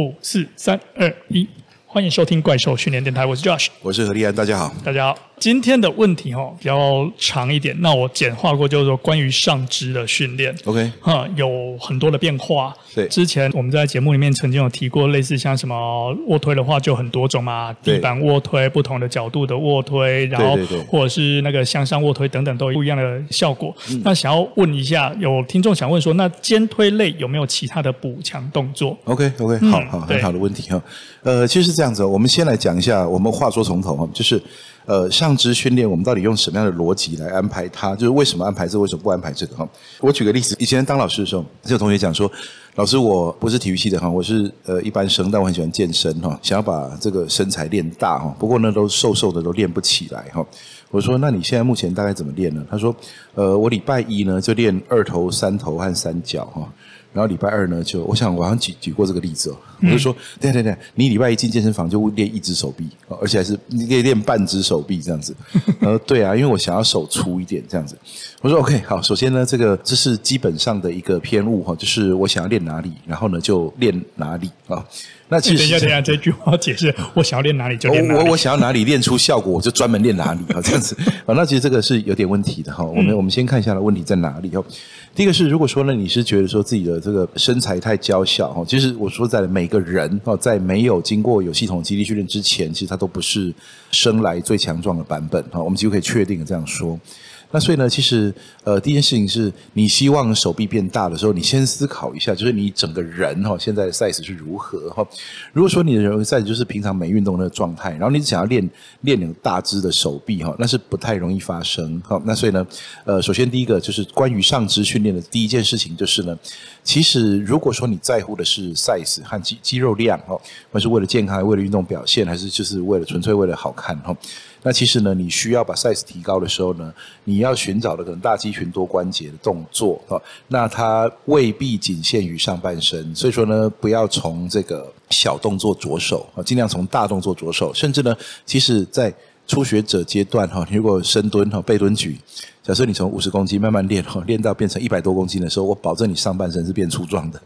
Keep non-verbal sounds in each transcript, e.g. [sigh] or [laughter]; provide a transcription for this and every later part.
五四三二一，欢迎收听怪兽训练电台，我是 Josh，我是何立安，大家好，大家好。今天的问题哦比较长一点，那我简化过，就是说关于上肢的训练，OK，哈，有很多的变化。对，之前我们在节目里面曾经有提过，类似像什么卧推的话，就很多种嘛，地板卧推、不同的角度的卧推，然后或者是那个向上卧推等等，都有不一样的效果。嗯、那想要问一下，有听众想问说，那肩推类有没有其他的补强动作？OK，OK，、okay, okay, 好好，很好的问题哈。呃，其实是这样子，我们先来讲一下，我们话说从头哈，就是。呃，上肢训练我们到底用什么样的逻辑来安排它？就是为什么安排这，为什么不安排这个？哈，我举个例子，以前当老师的时候，就有同学讲说，老师我不是体育系的哈，我是呃一般生，但我很喜欢健身哈，想要把这个身材练大哈，不过呢都瘦瘦的都练不起来哈。我说那你现在目前大概怎么练呢？他说，呃，我礼拜一呢就练二头、三头和三角哈。然后礼拜二呢，就我想我好像举举过这个例子哦，我就说，对对对，你礼拜一进健身房就练一只手臂，而且还是你可以练半只手臂这样子。然 [laughs] 后对啊，因为我想要手粗一点这样子。我说 OK，好，首先呢，这个这是基本上的一个偏误哈，就是我想要练哪里，然后呢就练哪里啊。那其实等一下，等一下，这句话解释，我想要练哪里就练哪里。我我想要哪里练出效果，我就专门练哪里啊，这样子啊。那其实这个是有点问题的哈。我们我们先看一下的问题在哪里哦。第一个是，如果说呢，你是觉得说自己的这个身材太娇小哈，其实我说在每个人哦，在没有经过有系统肌力训练之前，其实他都不是生来最强壮的版本哈。我们几乎可以确定的这样说。那所以呢，其实呃，第一件事情是你希望手臂变大的时候，你先思考一下，就是你整个人哈，现在的 size 是如何哈。如果说你的人 size 就是平常没运动那个状态，然后你想要练练你大只的手臂哈，那是不太容易发生哈。那所以呢，呃，首先第一个就是关于上肢训练的第一件事情就是呢，其实如果说你在乎的是 size 和肌肌肉量哈，或是为了健康，为了运动表现，还是就是为了纯粹为了好看哈。那其实呢，你需要把 size 提高的时候呢，你要寻找的可能大肌群多关节的动作啊，那它未必仅限于上半身，所以说呢，不要从这个小动作着手啊，尽量从大动作着手，甚至呢，其实在初学者阶段哈，你如果深蹲哈、背蹲举，假设你从五十公斤慢慢练哈，练到变成一百多公斤的时候，我保证你上半身是变粗壮的。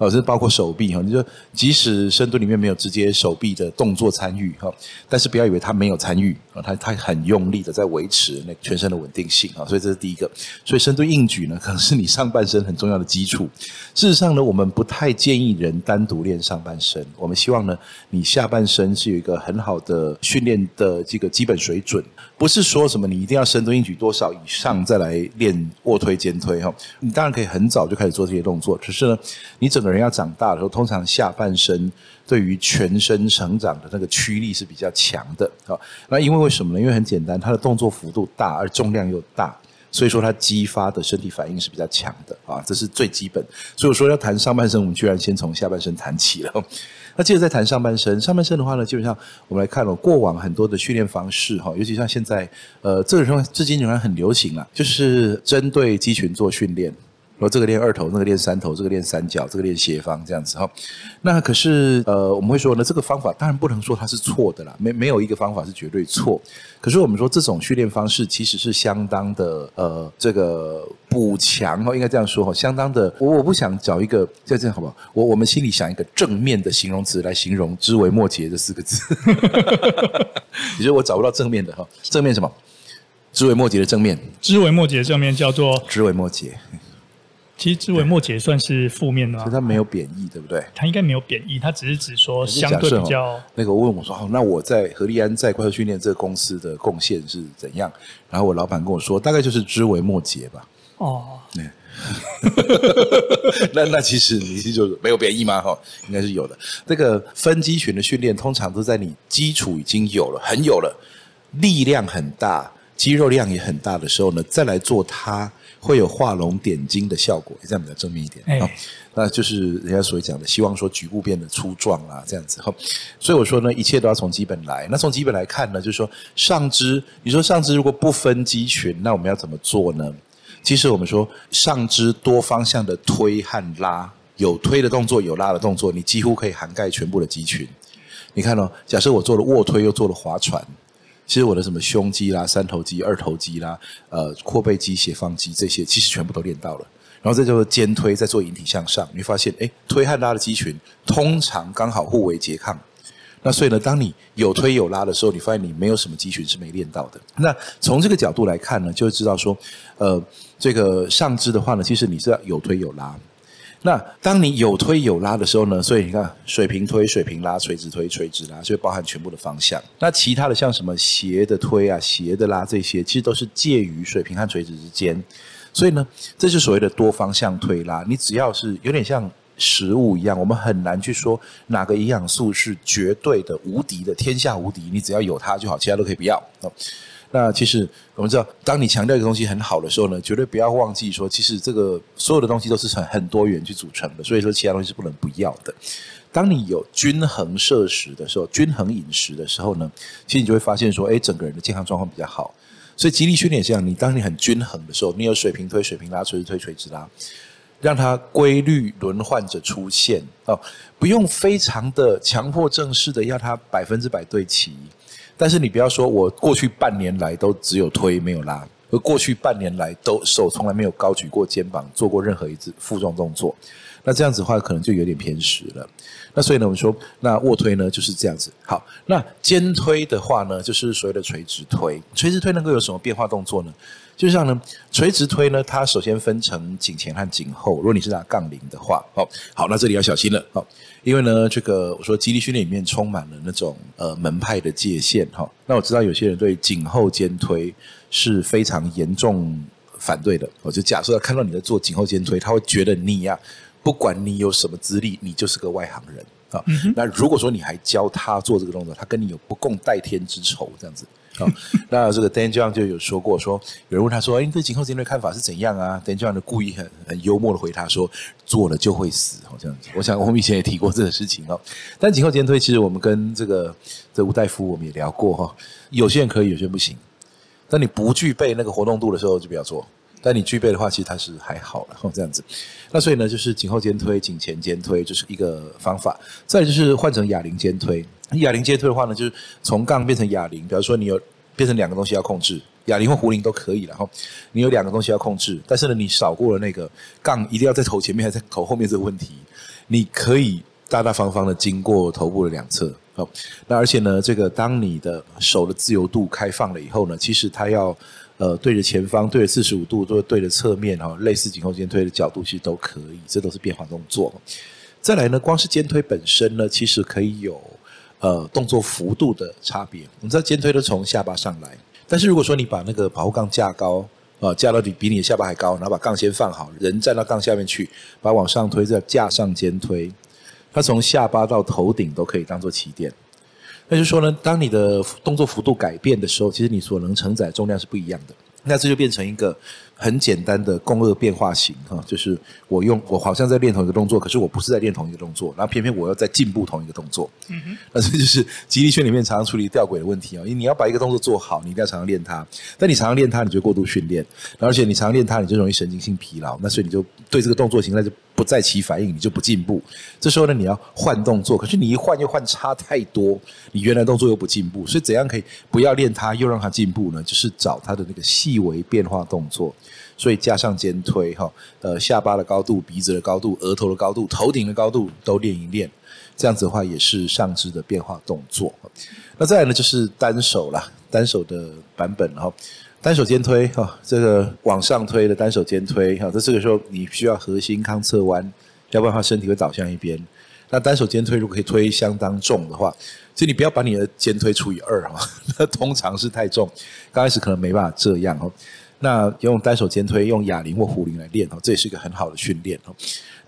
哦，这包括手臂哈，你说即使深蹲里面没有直接手臂的动作参与哈，但是不要以为他没有参与啊，他他很用力的在维持那全身的稳定性啊，所以这是第一个。所以深蹲硬举呢，可能是你上半身很重要的基础。事实上呢，我们不太建议人单独练上半身，我们希望呢，你下半身是有一个很好的训练的这个基本水准，不是说什么你一定要深蹲硬举多少以上再来练卧推肩推哈。你当然可以很早就开始做这些动作，只是呢，你整个。人要长大的时候，通常下半身对于全身成长的那个驱力是比较强的。好，那因为为什么呢？因为很简单，它的动作幅度大，而重量又大，所以说它激发的身体反应是比较强的啊，这是最基本。所以我说要谈上半身，我们居然先从下半身谈起了。[laughs] 那接着再谈上半身，上半身的话呢，基本上我们来看了过往很多的训练方式哈，尤其像现在呃，这个时候至今仍然很流行啊，就是针对肌群做训练。说这个练二头，那个练三头，这个练三角，这个练斜方，这样子哈。那可是呃，我们会说呢，这个方法当然不能说它是错的啦，没没有一个方法是绝对错。可是我们说这种训练方式其实是相当的呃，这个补强哈，应该这样说哈，相当的。我我不想找一个这样好不好？我我们心里想一个正面的形容词来形容“知微末节”这四个字。[laughs] 其实我找不到正面的哈，正面什么？知微末节的正面。知微末节的正面叫做知微末节。其实枝微末节算是负面的，所以它没有贬义，对不对？它应该没有贬义，它只是指说相对比较。那个我问我说：“那我在何立安在怪兽训练这个公司的贡献是怎样？”然后我老板跟我说：“大概就是枝微末节吧。”哦，对。[laughs] 那那其实你是就是没有贬义吗？哈，应该是有的。这个分肌群的训练通常都在你基础已经有了、很有了、力量很大、肌肉量也很大的时候呢，再来做它。会有画龙点睛的效果，这样比较正面一点。哎、哦，那就是人家所讲的，希望说局部变得粗壮啊，这样子哈。所以我说呢，一切都要从基本来。那从基本来看呢，就是说上肢，你说上肢如果不分肌群，那我们要怎么做呢？其实我们说上肢多方向的推和拉，有推的动作，有拉的动作，你几乎可以涵盖全部的肌群。你看哦，假设我做了卧推，又做了划船。其实我的什么胸肌啦、三头肌、二头肌啦、呃阔背肌、斜方肌这些，其实全部都练到了。然后再做肩推，再做引体向上，你会发现，哎，推和拉的肌群通常刚好互为拮抗。那所以呢，当你有推有拉的时候，你发现你没有什么肌群是没练到的。那从这个角度来看呢，就会知道说，呃，这个上肢的话呢，其实你是要有推有拉。那当你有推有拉的时候呢，所以你看水平推、水平拉、垂直推、垂直拉，就包含全部的方向。那其他的像什么斜的推啊、斜的拉这些，其实都是介于水平和垂直之间。所以呢，这是所谓的多方向推拉。你只要是有点像食物一样，我们很难去说哪个营养素是绝对的、无敌的、天下无敌。你只要有它就好，其他都可以不要。那其实我们知道，当你强调一个东西很好的时候呢，绝对不要忘记说，其实这个所有的东西都是很很多元去组成的，所以说其他东西是不能不要的。当你有均衡摄食的时候，均衡饮食的时候呢，其实你就会发现说，哎，整个人的健康状况比较好。所以极力训练也是这样，你当你很均衡的时候，你有水平推、水平拉、垂直推、垂直拉，让它规律轮换着出现哦，不用非常的强迫症式的要它百分之百对齐。但是你不要说，我过去半年来都只有推没有拉，而过去半年来都手从来没有高举过肩膀，做过任何一次负重动作，那这样子的话可能就有点偏食了。那所以呢，我们说，那卧推呢就是这样子。好，那肩推的话呢，就是所谓的垂直推。垂直推能够有什么变化动作呢？就像呢，垂直推呢，它首先分成颈前和颈后。如果你是拿杠铃的话，好，好，那这里要小心了，好，因为呢，这个我说肌力训练里面充满了那种呃门派的界限，哈。那我知道有些人对颈后肩推是非常严重反对的。我就假设看到你在做颈后肩推，他会觉得你呀、啊，不管你有什么资历，你就是个外行人啊。那如果说你还教他做这个动作，他跟你有不共戴天之仇，这样子。哦、那这个 Dan John 就有说过，说有人问他说：“哎，你对颈后肩推看法是怎样啊？”Dan John 的故意很很幽默的回答说：“做了就会死。”哦，这样子。我想我们以前也提过这个事情哦。但颈后肩推其实我们跟这个这吴大夫我们也聊过哈、哦。有些人可以，有些人不行。但你不具备那个活动度的时候，就不要做。但你具备的话，其实它是还好了。这样子。那所以呢，就是颈后肩推、颈前肩推就是一个方法。再就是换成哑铃肩推。哑铃肩推的话呢，就是从杠变成哑铃。比方说，你有变成两个东西要控制，哑铃或壶铃都可以。然后你有两个东西要控制，但是呢，你少过了那个杠，一定要在头前面还是在头后面这个问题。你可以大大方方的经过头部的两侧。好，那而且呢，这个当你的手的自由度开放了以后呢，其实它要呃对着前方，对着四十五度，或对着侧面哈，类似颈后肩推的角度其实都可以，这都是变化动作。再来呢，光是肩推本身呢，其实可以有。呃，动作幅度的差别，我们知道肩推都从下巴上来，但是如果说你把那个保护杠架高，啊，架到比比你的下巴还高，然后把杠先放好，人站到杠下面去，把往上推，再架上肩推，它从下巴到头顶都可以当做起点。那就是说呢，当你的动作幅度改变的时候，其实你所能承载重量是不一样的，那这就变成一个。很简单的共轭变化型哈，就是我用我好像在练同一个动作，可是我不是在练同一个动作，然后偏偏我要在进步同一个动作。嗯哼，那这就是极力圈里面常常处理吊诡的问题啊，因为你要把一个动作做好，你一定要常常练它。但你常常练它，你就过度训练，而且你常常练它，你就容易神经性疲劳。那所以你就对这个动作形态就不再起反应，你就不进步。这时候呢，你要换动作，可是你一换又换差太多，你原来动作又不进步。所以怎样可以不要练它，又让它进步呢？就是找它的那个细微变化动作。所以加上肩推哈，呃，下巴的高度、鼻子的高度、额头的高度、头顶的高度都练一练，这样子的话也是上肢的变化动作。那再来呢，就是单手啦，单手的版本哈，单手肩推哈，这个往上推的单手肩推哈，在这个时候你需要核心康侧弯，要不然的话身体会倒向一边。那单手肩推如果可以推相当重的话，所以你不要把你的肩推除以二哈，[laughs] 那通常是太重，刚开始可能没办法这样哦。那用单手肩推，用哑铃或壶铃来练哦，这也是一个很好的训练哦。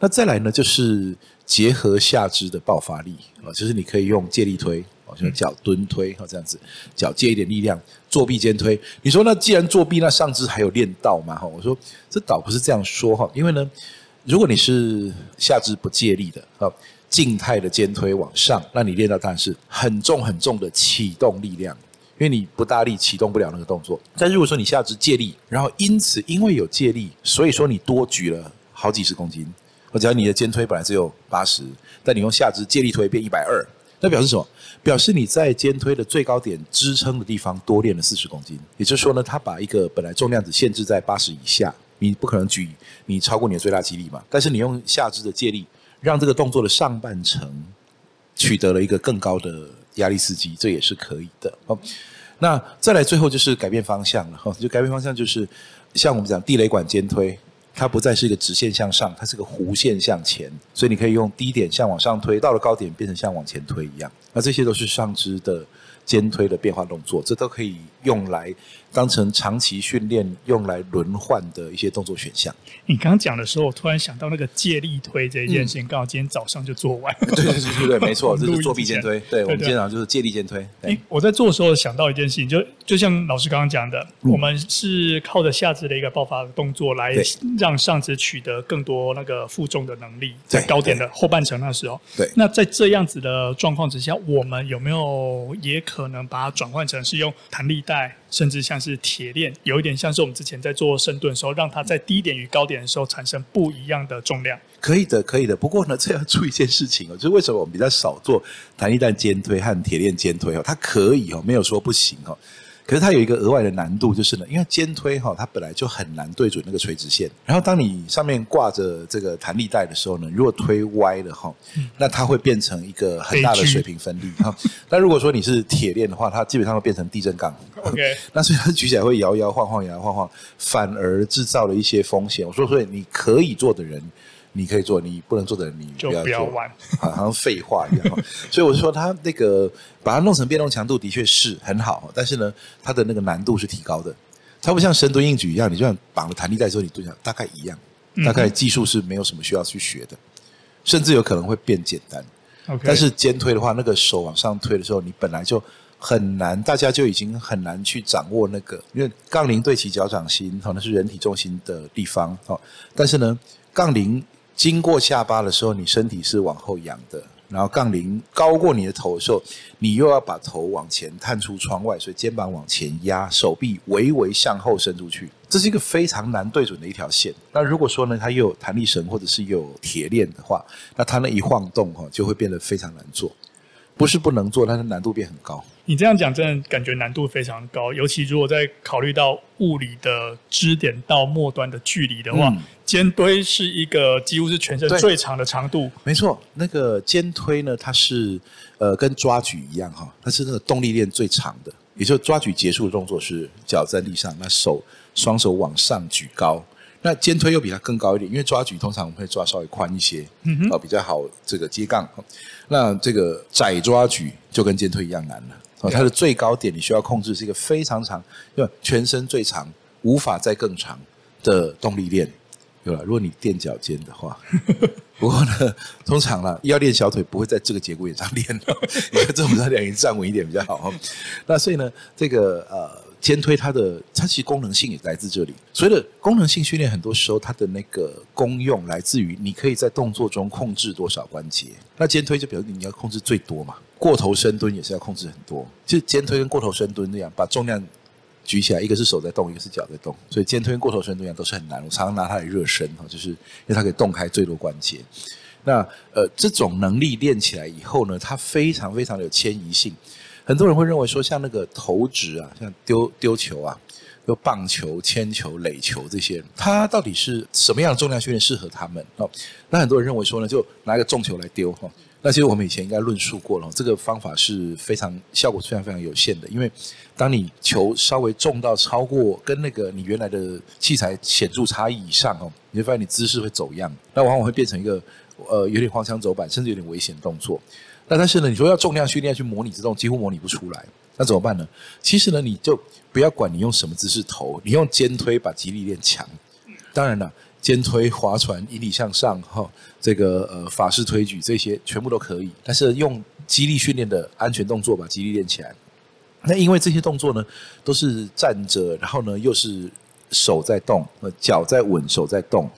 那再来呢，就是结合下肢的爆发力啊，就是你可以用借力推，哦，像脚蹲推哦这样子，脚借一点力量，作臂肩推。你说那既然作臂，那上肢还有练到吗？哈，我说这倒不是这样说哈，因为呢，如果你是下肢不借力的啊，静态的肩推往上，那你练到当然是很重很重的启动力量。因为你不大力启动不了那个动作，但如果说你下肢借力，然后因此因为有借力，所以说你多举了好几十公斤，我只要你的肩推本来只有八十，但你用下肢借力推变一百二，那表示什么？表示你在肩推的最高点支撑的地方多练了四十公斤，也就是说呢，它把一个本来重量只限制在八十以下，你不可能举你超过你的最大肌力嘛。但是你用下肢的借力，让这个动作的上半程取得了一个更高的压力刺激，这也是可以的。好，那再来最后就是改变方向了哈，[laughs] 就改变方向就是像我们讲地雷管肩推。它不再是一个直线向上，它是个弧线向前，所以你可以用低点向往上推，到了高点变成像往前推一样。那这些都是上肢的肩推的变化动作，这都可以用来当成长期训练用来轮换的一些动作选项。你刚刚讲的时候，我突然想到那个借力推这一件事情，刚、嗯、好今天早上就做完。对对对对对，[laughs] 没错，这是作弊肩推。对，我们今天早上就是借力肩推。哎，我在做的时候想到一件事情，就就像老师刚刚讲的，嗯、我们是靠着下肢的一个爆发的动作来让上肢取得更多那个负重的能力，在高点的后半程那时候。对。那在这样子的状况之下，我们有没有也可能把它转换成是用弹力带？甚至像是铁链，有一点像是我们之前在做深蹲的时候，让它在低点与高点的时候产生不一样的重量。可以的，可以的。不过呢，这要注意一件事情哦，就是为什么我们比较少做弹力带肩推和铁链肩推哦？它可以哦，没有说不行哦。可是它有一个额外的难度，就是呢，因为肩推哈，它本来就很难对准那个垂直线。然后当你上面挂着这个弹力带的时候呢，如果推歪了哈，那它会变成一个很大的水平分力 [laughs] 哈。那如果说你是铁链的话，它基本上会变成地震杠。OK，[laughs] 那所以它举起来会摇摇晃晃，摇摇晃晃，反而制造了一些风险。我说，所以你可以做的人。你可以做，你不能做的，你不要做，就不要玩，好像废话一样。[laughs] 所以我就说，他那个把它弄成变动强度的确是很好，但是呢，它的那个难度是提高的。它不像深蹲硬举一样，你就像绑了弹力带之后，你蹲下大概一样，大概技术是没有什么需要去学的，甚至有可能会变简单。但是肩推的话，那个手往上推的时候，你本来就很难，大家就已经很难去掌握那个，因为杠铃对齐脚掌心，好，那是人体重心的地方，好，但是呢，杠铃。经过下巴的时候，你身体是往后仰的，然后杠铃高过你的头的时候，你又要把头往前探出窗外，所以肩膀往前压，手臂微微向后伸出去，这是一个非常难对准的一条线。那如果说呢，它又有弹力绳或者是有铁链的话，那它那一晃动哈，就会变得非常难做。不是不能做，但是难度变很高。你这样讲，真的感觉难度非常高。尤其如果在考虑到物理的支点到末端的距离的话，嗯、肩推是一个几乎是全身最长的长度。没错，那个肩推呢，它是呃跟抓举一样哈，它是那个动力链最长的。也就是抓举结束的动作是脚在地上，那手双手往上举高。那肩推又比它更高一点，因为抓举通常我们会抓稍微宽一些，嗯哼，比较好这个接杠。那这个窄抓举就跟肩推一样难了。哦，它的最高点你需要控制是一个非常长，因为全身最长，无法再更长的动力链，对吧？如果你垫脚尖的话，[laughs] 不过呢，通常呢要练小腿不会在这个节骨眼上练，因为这种要两个站稳一点比较好。那所以呢，这个呃。肩推它的它其实功能性也来自这里。所以的功能性训练，很多时候它的那个功用来自于你可以在动作中控制多少关节。那肩推就表示你要控制最多嘛。过头深蹲也是要控制很多。就肩推跟过头深蹲那样，把重量举起来，一个是手在动，一个是脚在动。所以肩推跟过头深蹲一样都是很难。我常常拿它来热身哈，就是因为它可以动开最多关节。那呃，这种能力练起来以后呢，它非常非常的有迁移性。很多人会认为说，像那个投掷啊，像丢丢球啊，有棒球、铅球、垒球这些，它到底是什么样的重量训练适合他们？哦，那很多人认为说呢，就拿一个重球来丢哈。那其实我们以前应该论述过了，这个方法是非常效果非常非常有限的，因为当你球稍微重到超过跟那个你原来的器材显著差异以上哦，你会发现你姿势会走样，那往往会变成一个呃有点荒腔走板，甚至有点危险动作。那但是呢，你说要重量训练去模拟这种，几乎模拟不出来。那怎么办呢？其实呢，你就不要管你用什么姿势投，你用肩推把肌力练强。当然了，肩推、划船、引体向上，哈，这个呃法式推举这些全部都可以。但是用肌力训练的安全动作把肌力练起来。那因为这些动作呢，都是站着，然后呢又是手在动，呃脚在稳，手在动。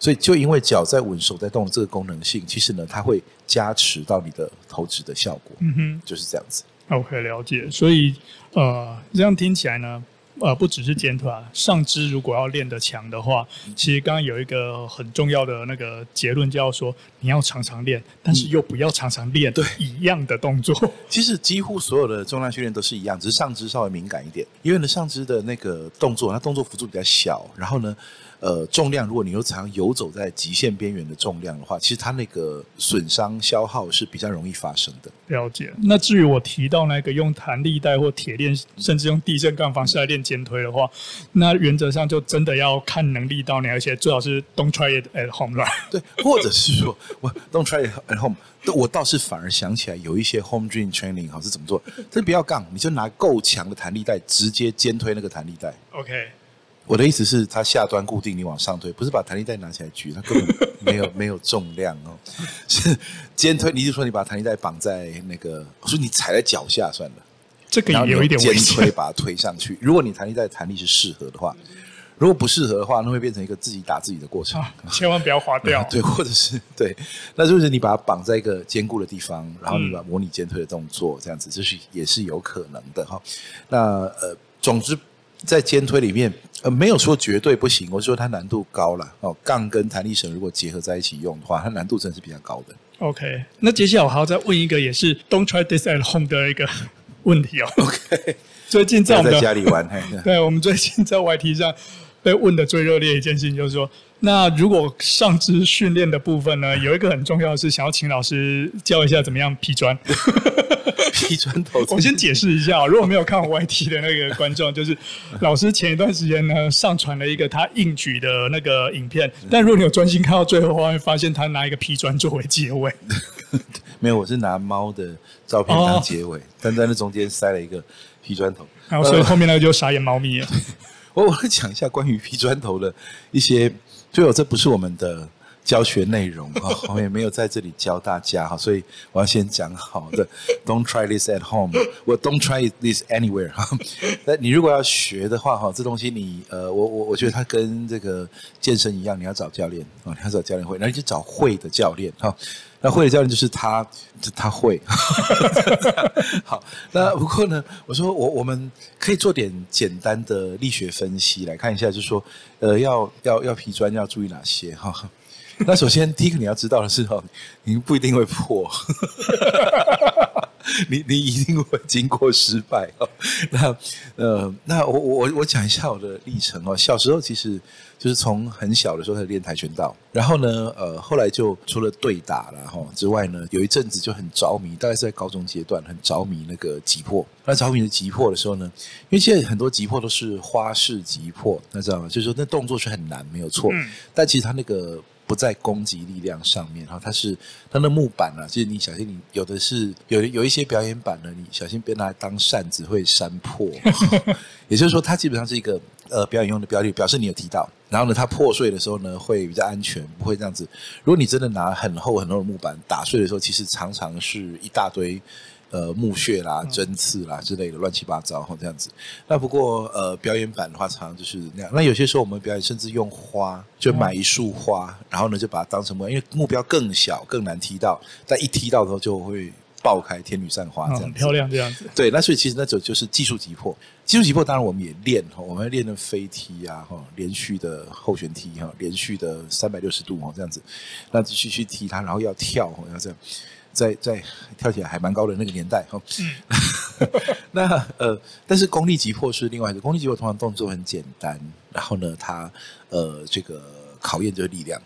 所以，就因为脚在稳，手在动这个功能性，其实呢，它会加持到你的投掷的效果。嗯哼，就是这样子。OK，了解。所以，呃，这样听起来呢。呃，不只是肩腿啊，上肢如果要练得强的话，其实刚刚有一个很重要的那个结论，就要说你要常常练，但是又不要常常练对一样的动作。其实几乎所有的重量训练都是一样，只是上肢稍微敏感一点，因为呢，上肢的那个动作，它动作幅度比较小，然后呢，呃重量，如果你又常游走在极限边缘的重量的话，其实它那个损伤消耗是比较容易发生的。了解。那至于我提到那个用弹力带或铁链，甚至用地震杠方式来练肩推的话，那原则上就真的要看能力到你，而且最好是 don't try it at home 啦。[laughs] 对，或者是说我 don't try it at home。我倒是反而想起来有一些 home dream training 好是怎么做？这不要杠，你就拿够强的弹力带直接肩推那个弹力带。OK。我的意思是，它下端固定，你往上推，不是把弹力带拿起来举，它根本没有没有重量哦。是肩推，你就说你把弹力带绑在那个，我说你踩在脚下算了，这个也有一点。肩推把它推上去，如果你弹力带弹力是适合的话，如果不适合的话，那会变成一个自己打自己的过程。啊、千万不要滑掉。[laughs] 对，或者是对，那就是你把它绑在一个坚固的地方，然后你把模拟肩推的动作这样子，这是也是有可能的哈。那呃，总之。在肩推里面，呃，没有说绝对不行，我说它难度高了哦。杠跟弹力绳如果结合在一起用的话，它难度真的是比较高的。OK，那接下来我还要再问一个，也是 Don't try this at home 的一个问题哦。[laughs] OK，[laughs] 最近在我们在家里玩，[laughs] 对，我们最近在 YT 上被问的最热烈的一件事情，就是说，那如果上肢训练的部分呢，有一个很重要的是，想要请老师教一下怎么样劈砖。[laughs] [laughs] 劈砖头，我先解释一下，如果没有看我 YT 的那个观众，[laughs] 就是老师前一段时间呢上传了一个他硬举的那个影片，但如果你有专心看到最后的话，会发现他拿一个劈砖作为结尾。没有，我是拿猫的照片当结尾，哦、但在那中间塞了一个劈砖头，然后所以后面那个就傻眼猫咪了。我我会讲一下关于劈砖头的一些，最后这不是我们的。教学内容哈，[laughs] 我也没有在这里教大家哈，所以我要先讲好的，[laughs] Don't try this at home，我 Don't try this anywhere 哈。[laughs] 那你如果要学的话哈，这东西你呃，我我我觉得它跟这个健身一样，你要找教练啊，你要找教练会，那你就找会的教练哈。那会的教练就是他，他会。好，那不过呢，我说我我们可以做点简单的力学分析来看一下，就是说呃，要要要劈砖要注意哪些哈。[laughs] 那首先，第一个你要知道的是，哦，你不一定会破，[laughs] 你你一定会经过失败哦。[laughs] 那呃，那我我我讲一下我的历程哦。小时候其实就是从很小的时候开始练跆拳道，然后呢，呃，后来就除了对打了哈之外呢，有一阵子就很着迷，大概是在高中阶段很着迷那个击破。那着迷的击破的时候呢，因为现在很多击破都是花式击破，那知道吗？就是说那动作是很难，没有错，嗯、但其实他那个。不在攻击力量上面，哈，它是它的木板啊，就是你小心，你有的是有有一些表演板呢，你小心别拿来当扇子会扇破，[laughs] 也就是说，它基本上是一个呃表演用的标的，表示你有提到，然后呢，它破碎的时候呢会比较安全，不会这样子。如果你真的拿很厚很厚的木板打碎的时候，其实常常是一大堆。呃，墓穴啦、针刺啦之类的乱七八糟哈，这样子。那不过呃，表演版的话，常常就是那样。那有些时候我们表演，甚至用花，就买一束花，然后呢就把它当成目标，因为目标更小，更难踢到。但一踢到的时候就会爆开天女散花，这样子。漂亮这样子。对，那所以其实那种就是技术击破。技术击破当然我们也练哈，我们练的飞踢啊哈，连续的后旋踢哈，连续的三百六十度哈，这样子。那继续去踢它，然后要跳哈，要这样。在在跳起来还蛮高的那个年代哈，嗯、[laughs] 那呃，但是功力急迫是另外一个，功力急迫通常动作很简单，然后呢，它呃这个考验就是力量。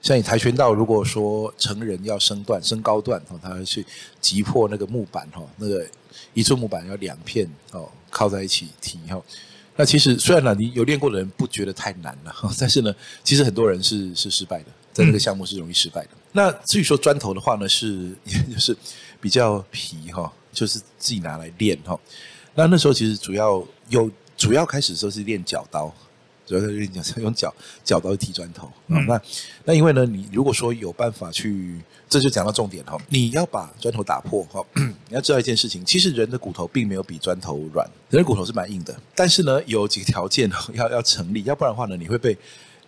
像你跆拳道，如果说成人要升段、升高段哦，他要去击破那个木板哈，那个一寸木板要两片哦靠在一起踢哈。那其实虽然呢，你有练过的人不觉得太难了，但是呢，其实很多人是是失败的，在这个项目是容易失败的。嗯那至于说砖头的话呢，是 [laughs] 也就是比较皮哈，就是自己拿来练哈。那那时候其实主要有主要开始的时候是练脚刀，主要是练脚 [laughs] 用脚脚刀去踢砖头。嗯，那那因为呢，你如果说有办法去，这就讲到重点哈，你要把砖头打破哈，[clears throat] 你要知道一件事情，其实人的骨头并没有比砖头软，人的骨头是蛮硬的，但是呢，有几个条件要要成立，要不然的话呢，你会被。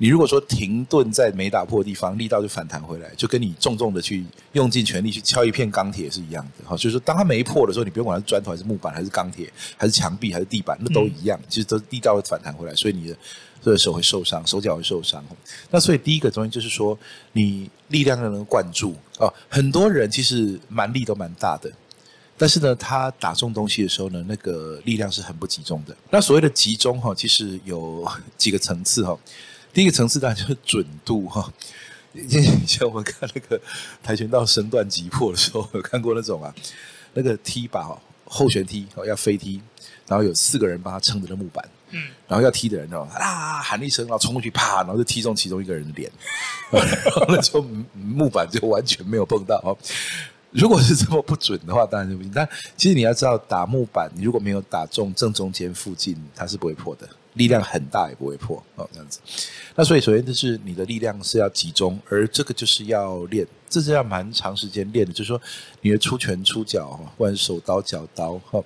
你如果说停顿在没打破的地方，力道就反弹回来，就跟你重重的去用尽全力去敲一片钢铁是一样的。哈，就是说当它没破的时候，你不用管它是砖头还是木板还是钢铁还是墙壁还是地板，那都一样，其实都力道会反弹回来，所以你的这个手会受伤，手脚会受伤。那所以第一个东西就是说，你力量要能灌注哦。很多人其实蛮力都蛮大的，但是呢，他打中东西的时候呢，那个力量是很不集中的。那所谓的集中哈，其实有几个层次哈。第一个层次当然就是准度哈。以前我们看那个跆拳道身段急迫的时候，有看过那种啊，那个踢把后旋踢哦，要飞踢，然后有四个人帮他撑着那木板，嗯，然后要踢的人哦啊喊一声，然后冲过去啪，然后就踢中其中一个人的脸，[laughs] 然后那就木板就完全没有碰到哦。如果是这么不准的话，当然就不行。但其实你要知道，打木板，你如果没有打中正中间附近，它是不会破的。力量很大也不会破哦，这样子。那所以首先就是你的力量是要集中，而这个就是要练，这是要蛮长时间练的。就是说你的出拳出脚哈，不管是手刀脚刀哈，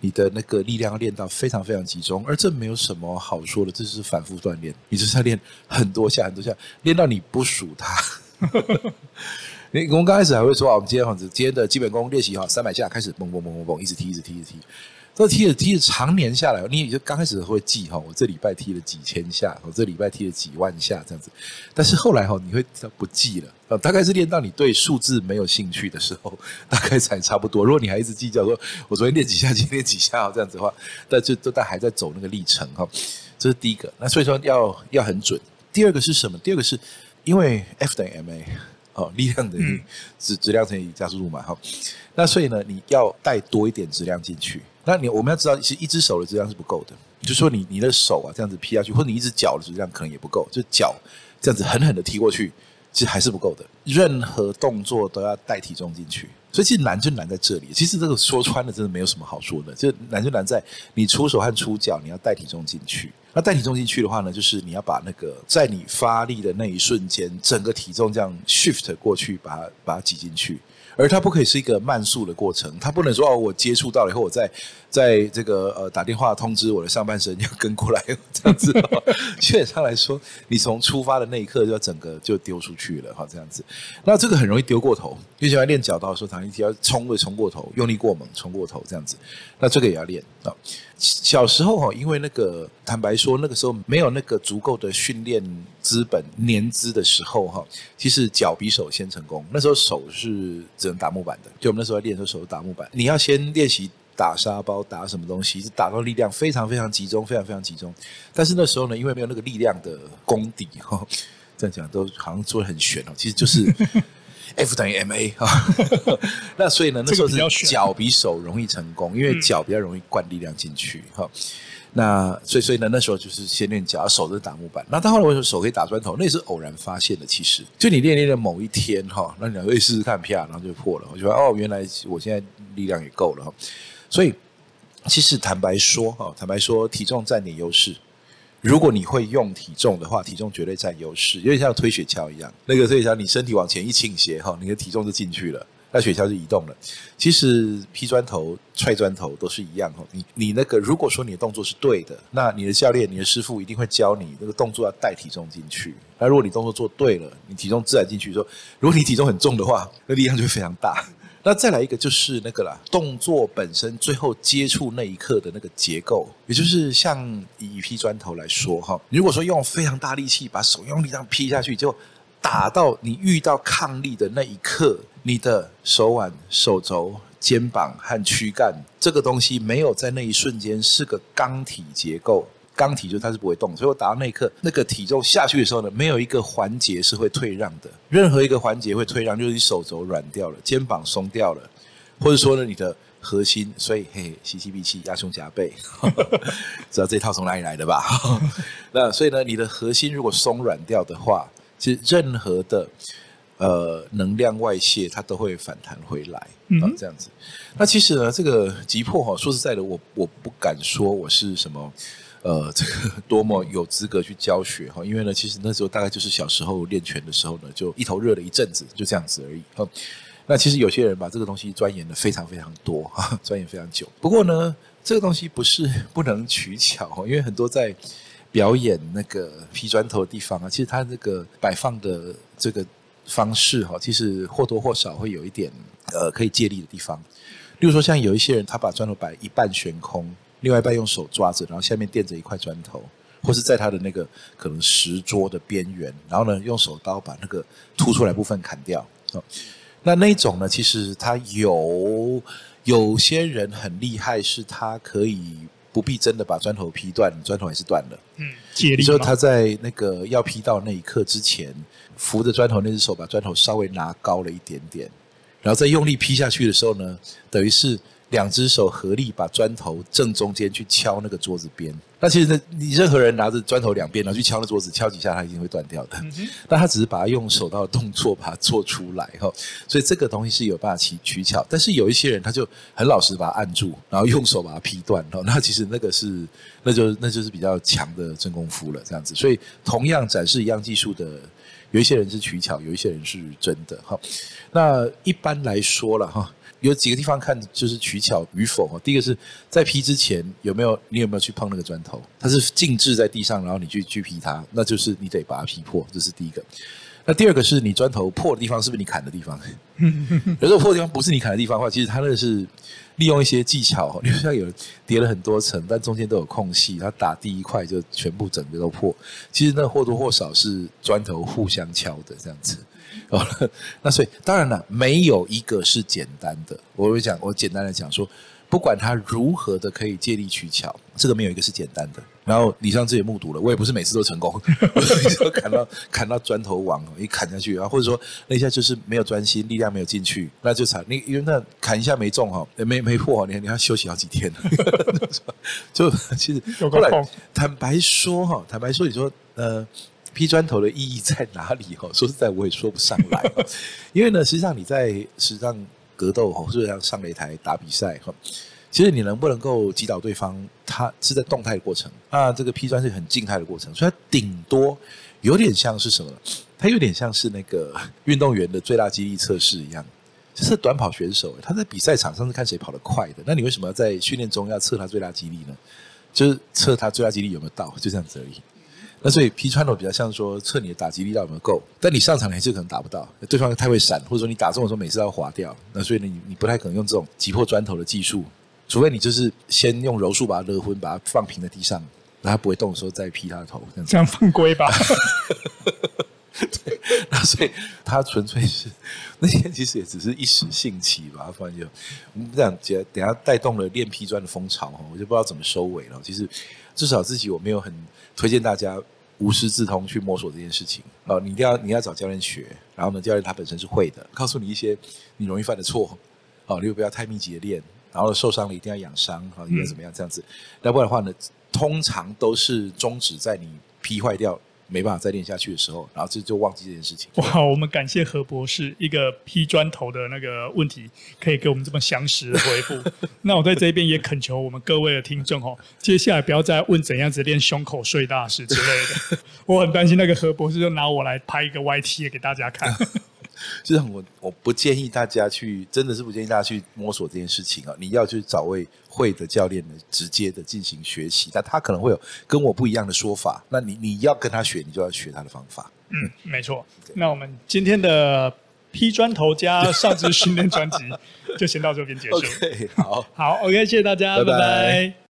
你的那个力量要练到非常非常集中，而这没有什么好说的，这是反复锻炼，你就是要练很多下很多下，练到你不数它。[laughs] [laughs] [laughs] 你我们刚开始还会说啊，我们今天好，今天的基本功练习哈，三百下开始，嘣嘣嘣嘣嘣，一直踢，一直踢，一直踢。这踢着踢着，常年下来，你也就刚开始会记哈，我这礼拜踢了几千下，我这礼拜踢了几万下这样子。但是后来哈，你会不记了，大概是练到你对数字没有兴趣的时候，大概才差不多。如果你还一直计较说，我昨天练几下，今天练几下这样子的话，但就都但还在走那个历程哈。这是第一个。那所以说要要很准。第二个是什么？第二个是因为 F 等于 ma 哦，力量等于质质量乘以加速度嘛哈。那所以呢，你要带多一点质量进去。那你我们要知道，其实一只手的质量是不够的。就是说，你你的手啊这样子劈下去，或者你一只脚的质量可能也不够，就脚这样子狠狠的踢过去，其实还是不够的。任何动作都要带体重进去，所以其实难就难在这里。其实这个说穿了，真的没有什么好说的，就难就难在你出手和出脚，你要带体重进去。那带体重进去的话呢，就是你要把那个在你发力的那一瞬间，整个体重这样 shift 过去，把它把它挤进去。而它不可以是一个慢速的过程，它不能说哦，我接触到了以后，我再在这个呃打电话通知我的上半身要跟过来这样子。[laughs] 基本上来说，你从出发的那一刻就要整个就丢出去了哈，这样子。那这个很容易丢过头，就喜欢练脚道的时候，常常要冲会冲过头，用力过猛，冲过头这样子。那这个也要练啊。小时候哈，因为那个坦白说，那个时候没有那个足够的训练资本年资的时候哈，其实脚比手先成功。那时候手是只能打木板的，就我们那时候练的时候手打木板。你要先练习打沙包，打什么东西，是打到力量非常非常集中，非常非常集中。但是那时候呢，因为没有那个力量的功底哈，这样讲都好像说得很玄哦，其实就是。F 等于 ma 哈，[laughs] 那所以呢，那时候是脚比手容易成功，因为脚比较容易灌力量进去哈。那所以所以呢，那时候就是先练脚，手是打木板。那到后来为什么手可以打砖头？那也是偶然发现的。其实就你练练的某一天哈，那你可以试试看，啪，然后就破了。我觉得哦，原来我现在力量也够了哈。所以其实坦白说哈，坦白说，体重占点优势。如果你会用体重的话，体重绝对占优势，有点像推雪橇一样。那个推雪橇，你身体往前一倾斜，哈，你的体重就进去了，那雪橇就移动了。其实劈砖头、踹砖头都是一样，哈。你你那个，如果说你的动作是对的，那你的教练、你的师傅一定会教你那个动作要带体重进去。那如果你动作做对了，你体重自然进去。说，如果你体重很重的话，那力量就会非常大。那再来一个就是那个啦，动作本身最后接触那一刻的那个结构，也就是像以劈砖头来说哈，如果说用非常大力气把手用力这样劈下去，就打到你遇到抗力的那一刻，你的手腕、手肘、肩膀和躯干这个东西没有在那一瞬间是个钢体结构。钢体就它是不会动，所以我打到那一刻，那个体重下去的时候呢，没有一个环节是会退让的。任何一个环节会退让，就是你手肘软掉了，肩膀松掉了，或者说呢，你的核心，所以嘿，吸气闭气，压胸夹背，知道这套从哪里来的吧？那所以呢，你的核心如果松软掉的话，其实任何的呃能量外泄，它都会反弹回来啊，嗯、这样子。那其实呢，这个急迫哈，说实在的，我我不敢说我是什么。呃，这个 [laughs] 多么有资格去教学哈？因为呢，其实那时候大概就是小时候练拳的时候呢，就一头热了一阵子，就这样子而已。那其实有些人把这个东西钻研的非常非常多哈，[laughs] 钻研非常久。不过呢，这个东西不是不能取巧，因为很多在表演那个劈砖头的地方啊，其实它这个摆放的这个方式哈，其实或多或少会有一点呃可以借力的地方。例如说，像有一些人他把砖头摆一半悬空。另外一半用手抓着，然后下面垫着一块砖头，或是在他的那个可能石桌的边缘，然后呢用手刀把那个凸出来部分砍掉。那那种呢，其实他有有些人很厉害，是他可以不必真的把砖头劈断，砖头还是断了。嗯，借力。就他在那个要劈到那一刻之前，扶着砖头那只手把砖头稍微拿高了一点点，然后再用力劈下去的时候呢，等于是。两只手合力把砖头正中间去敲那个桌子边，那其实呢，你任何人拿着砖头两边然后去敲那桌子，敲几下它一定会断掉的。但他只是把它用手刀的动作把它做出来哈，所以这个东西是有办法取取巧。但是有一些人他就很老实把它按住，然后用手把它劈断，那其实那个是那就那就是比较强的真功夫了这样子。所以同样展示一样技术的，有一些人是取巧，有一些人是真的哈。那一般来说了哈。有几个地方看就是取巧与否哈。第一个是在劈之前有没有你有没有去碰那个砖头？它是静置在地上，然后你去去劈它，那就是你得把它劈破，这是第一个。那第二个是你砖头破的地方是不是你砍的地方？[laughs] 如果破的地方不是你砍的地方的话，其实它那个是利用一些技巧，你像有叠了很多层，但中间都有空隙，它打第一块就全部整个都破。其实那或多或少是砖头互相敲的这样子。[laughs] 哦，那所以当然了，没有一个是简单的。我会讲，我简单的讲说，不管他如何的可以借力取巧，这个没有一个是简单的。然后李尚志也目睹了，我也不是每次都成功，[laughs] 我说砍到砍到砖头王一砍下去然后，或者说那一下就是没有专心，力量没有进去，那就惨。你因为那砍一下没中哈，没没破，你你要休息好几天。[laughs] 就其实后来坦白说哈，坦白说你说呃。劈砖头的意义在哪里？哈，[laughs] 说实在我也说不上来。[laughs] 因为呢，实际上你在实际上格斗或者像上上擂台打比赛哈，其实你能不能够击倒对方，它是在动态的过程。那这个劈砖是很静态的过程，所以它顶多有点像是什么？它有点像是那个 [laughs] 运动员的最大肌力测试一样。就是短跑选手，他在比赛场上是看谁跑得快的。那你为什么要在训练中要测他最大肌力呢？就是测他最大肌力有没有到，就这样子而已。那所以劈砖头比较像说测你的打击力道有没有够，但你上场还是可能打不到，对方太会闪，或者说你打中的时候每次都要滑掉，那所以呢你你不太可能用这种击破砖头的技术，除非你就是先用柔术把它勒昏，把它放平在地上，然后它不会动的时候再劈他的头，这样，这样犯规吧？[laughs] [laughs] 对，那所以他纯粹是那天其实也只是一时兴起吧，不然就我们这样等下带动了练劈砖的风潮哈，我就不知道怎么收尾了。其实至少自己我没有很推荐大家。无师自通去摸索这件事情哦，你一定要你要找教练学，然后呢，教练他本身是会的，告诉你一些你容易犯的错，哦，你又不要太密集的练，然后受伤了一定要养伤，啊，应该怎么样这样子，要不然的话呢，通常都是终止在你劈坏掉。没办法再练下去的时候，然后就就忘记这件事情。哇，我们感谢何博士一个劈砖头的那个问题，可以给我们这么详实的回复。[laughs] 那我在这边也恳求我们各位的听众哦，接下来不要再问怎样子练胸口碎大石之类的。[laughs] 我很担心那个何博士就拿我来拍一个 YT 给大家看。就是我我不建议大家去，真的是不建议大家去摸索这件事情啊！你要去找位会的教练呢，直接的进行学习。那他可能会有跟我不一样的说法，那你你要跟他学，你就要学他的方法。嗯，没错。那我们今天的劈砖头加上肢训练专辑 [laughs] 就先到这边结束。Okay, 好，好，OK，谢谢大家，拜拜。拜拜。